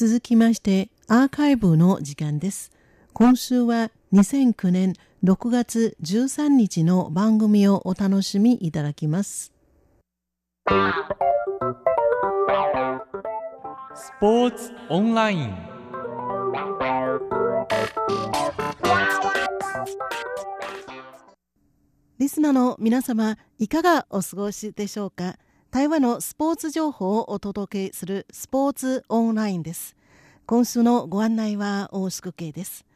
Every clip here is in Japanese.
続きましてアーカイブの時間です。今週は2009年6月13日の番組をお楽しみいただきます。スポーツオンラインリスナーの皆様いかがお過ごしでしょうか？台湾のスポーツ情報をお届けするスポーツオンラインです。今週のご案内は大宿慶です。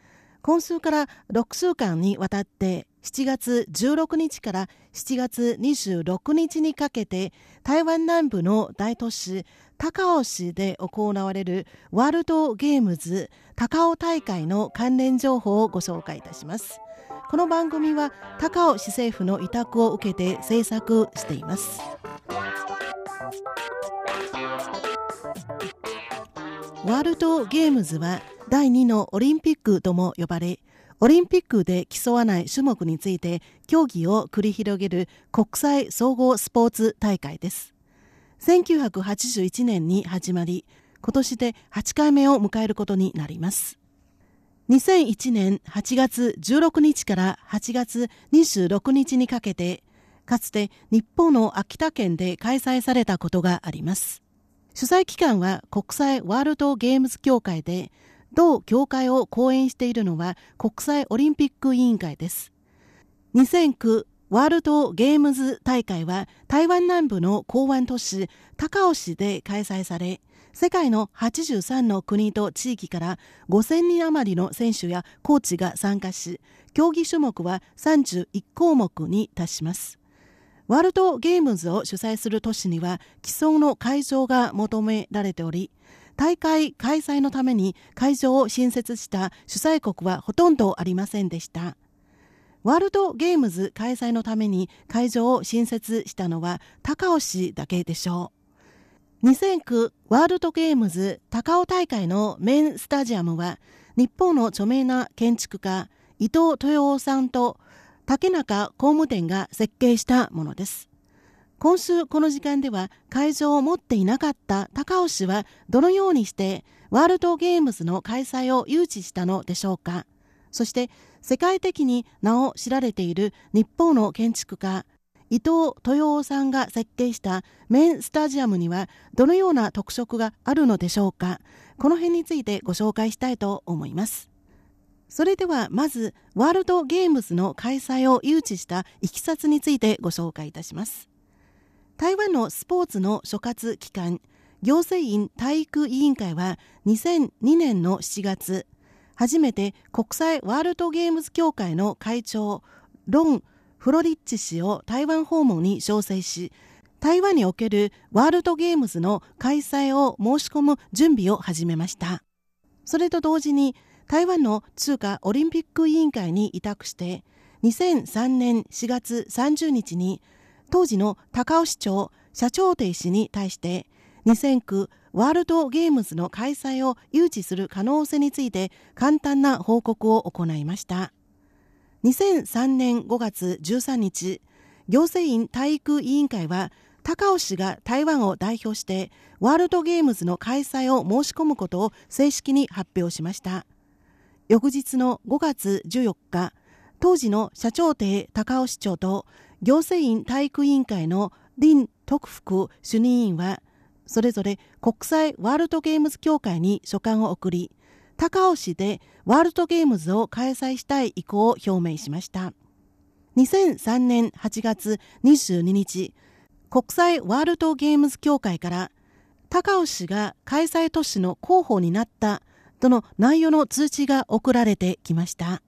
今週から6週間にわたって7月16日から7月26日にかけて台湾南部の大都市高雄市で行われるワールドゲームズ高雄大会の関連情報をご紹介いたします。この番組は高雄市政府の委託を受けて制作しています。ワールドゲームズは第2のオリンピックとも呼ばれオリンピックで競わない種目について競技を繰り広げる国際総合スポーツ大会です。1981年に始まり今年で8回目を迎えることになります。2001年8月16日から8月26日にかけてかつて日本の秋田県で開催されたことがあります。主催機関は国際ワールドゲームズ協会で、同協会を講演しているのは国際オリンピック委員会です。2009ワールドゲームズ大会は台湾南部の港湾都市高雄市で開催され、世界の83の国と地域から5000人余りの選手やコーチが参加し、競技種目は31項目に達します。ワールドゲームズを主催する都市には既存の会場が求められており大会開催のために会場を新設した主催国はほとんどありませんでした。ワールドゲームズ開催のために会場を新設したのは高尾市だけでしょう。2009ワールドゲームズ高尾大会のメインスタジアムは日本の著名な建築家伊藤豊夫さんと竹中工務店が設計したものです。今週この時間では会場を持っていなかった高尾氏はどのようにしてワールドゲームズの開催を誘致したのでしょうか。そして世界的に名を知られている日本の建築家伊藤豊夫さんが設計したメインスタジアムにはどのような特色があるのでしょうか。この辺についてご紹介したいと思います。それではまずワールドゲームズの開催を誘致したいきさつについてご紹介いたします。台湾のスポーツの所轄機関行政院体育委員会は2002年の7月初めて国際ワールドゲームズ協会の会長ロン・フロリッチ氏を台湾訪問に招請し台湾におけるワールドゲームズの開催を申し込む準備を始めました。それと同時に台湾の通貨オリンピック委員会に委託して2003年4月30日に当時の高尾市長社長亭氏に対して2009ワールドゲームズの開催を誘致する可能性について簡単な報告を行いました。2003年5月13日行政院体育委員会は高尾氏が台湾を代表してワールドゲームズの開催を申し込むことを正式に発表しました。翌日の5月14日当時の社長邸高尾市長と行政院体育委員会の林徳福主任委員はそれぞれ国際ワールドゲームズ協会に書簡を送り高尾市でワールドゲームズを開催したい意向を表明しました。2003年8月22日国際ワールドゲームズ協会から高尾市が開催都市の候補になったとの内容の通知が送られてきました。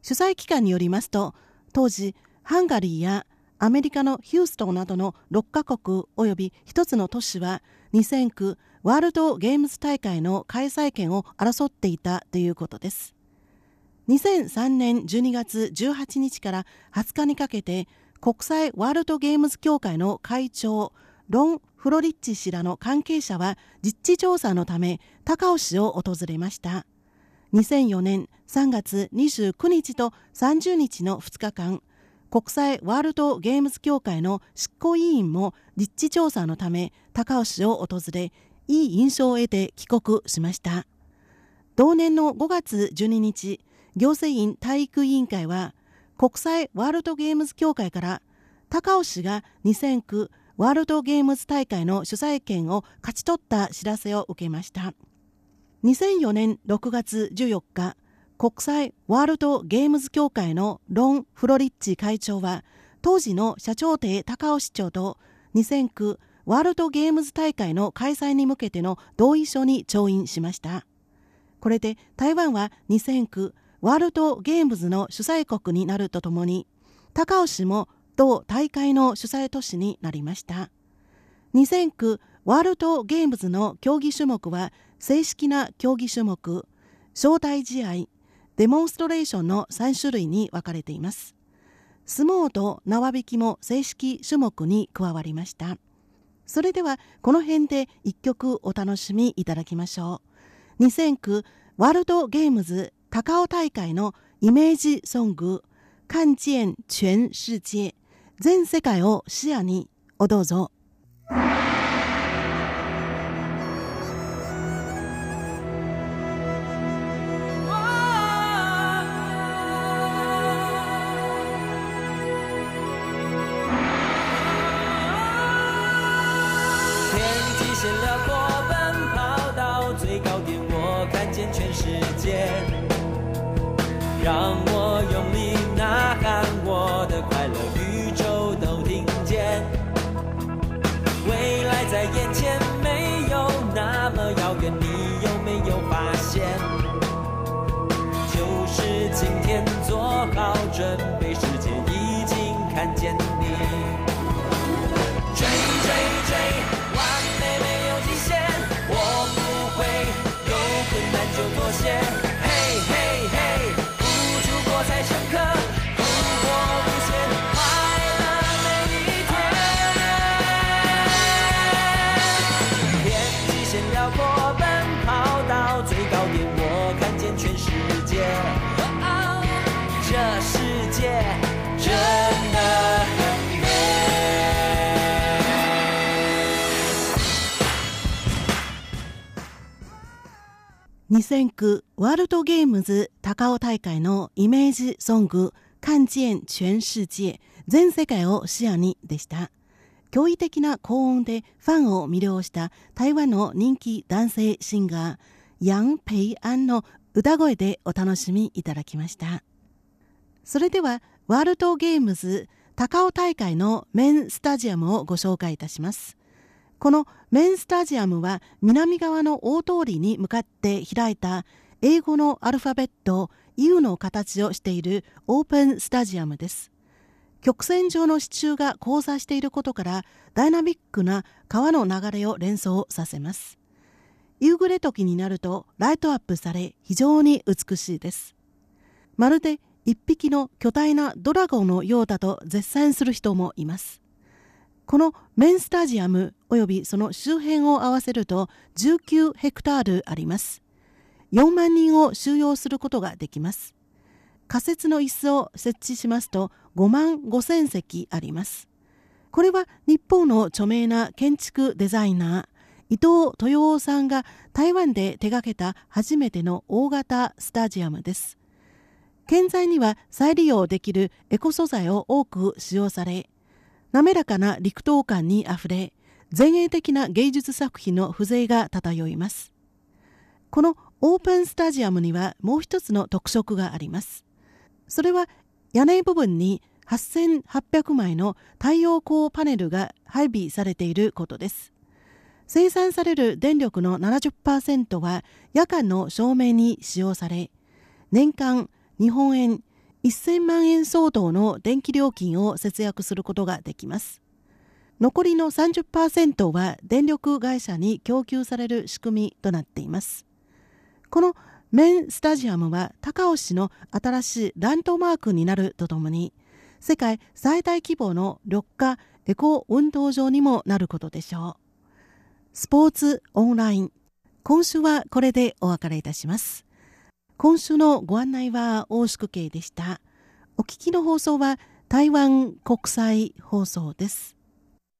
主催機関によりますと当時ハンガリーやアメリカのヒューストンなどの6カ国及び1つの都市は2009ワールドゲームズ大会の開催権を争っていたということです。2003年12月18日から20日にかけて国際ワールドゲームズ協会の会長ロン・フロリッチ氏らの関係者は実地調査のため高尾市を訪れました2004年3月29日と30日の2日間国際ワールドゲームズ協会の執行委員も実地調査のため高尾市を訪れいい印象を得て帰国しました。同年の5月12日、行政院体育委員会は国際ワールドゲームズ協会から高尾氏が2009ワールドゲームズ大会の主催権を勝ち取った知らせを受けました。2004年6月14日、国際ワールドゲームズ協会のロン・フロリッチ会長は、当時の社長邸高尾市長と2009ワールドゲームズ大会の開催に向けての同意書に調印しました。これで台湾は2009ワールドゲームズの主催国になるとともに、高尾市も同大会の主催都市になりました。2009ワールドゲームズの競技種目は正式な競技種目、招待試合、デモンストレーションの3種類に分かれています。相撲と縄引きも正式種目に加わりました。それではこの辺で一曲お楽しみいただきましょう。2009ワールドゲームズ高尾大会のイメージソング「看見全世界」全世界を視野におどうぞ。让我做好准备，世界已经看见你。2009ワールドゲームズ高尾大会のイメージソング「看見全世界」全世界を視野にでした。驚異的な高音でファンを魅了した台湾の人気男性シンガーヤン・ペイアンの歌声でお楽しみいただきました。それではワールドゲームズ高尾大会のメンスタジアムをご紹介いたします。このメンスタジアムは南側の大通りに向かって開いた英語のアルファベット U の形をしているオープンスタジアムです。曲線上の支柱が交差していることからダイナミックな川の流れを連想させます。夕暮れ時になるとライトアップされ非常に美しいです。まるで一匹の巨大なドラゴンのようだと絶賛する人もいます。このメンスタジアム及びその周辺を合わせると19ヘクタールあります。4万人を収容することができます。仮設の椅子を設置しますと5万5千席あります。これは日本の著名な建築デザイナー伊藤豊夫さんが台湾で手掛けた初めての大型スタジアムです。建材には再利用できるエコ素材を多く使用され、滑らかな陸東感にあふれ前衛的な芸術作品の風情が漂います。このオープンスタジアムにはもう一つの特色があります。それは屋根部分に8800枚の太陽光パネルが配備されていることです。生産される電力の70%は夜間の照明に使用され年間日本円1000万円相当の電気料金を節約することができます。残りの30%は電力会社に供給される仕組みとなっています。このメンスタジアムは高尾市の新しいランドマークになるとともに世界最大規模の緑化エコ運動場にもなることでしょう。スポーツオンライン今週はこれでお別れいたします。今週のご案内は大宿慶でした。お聞きの放送は台湾国際放送です。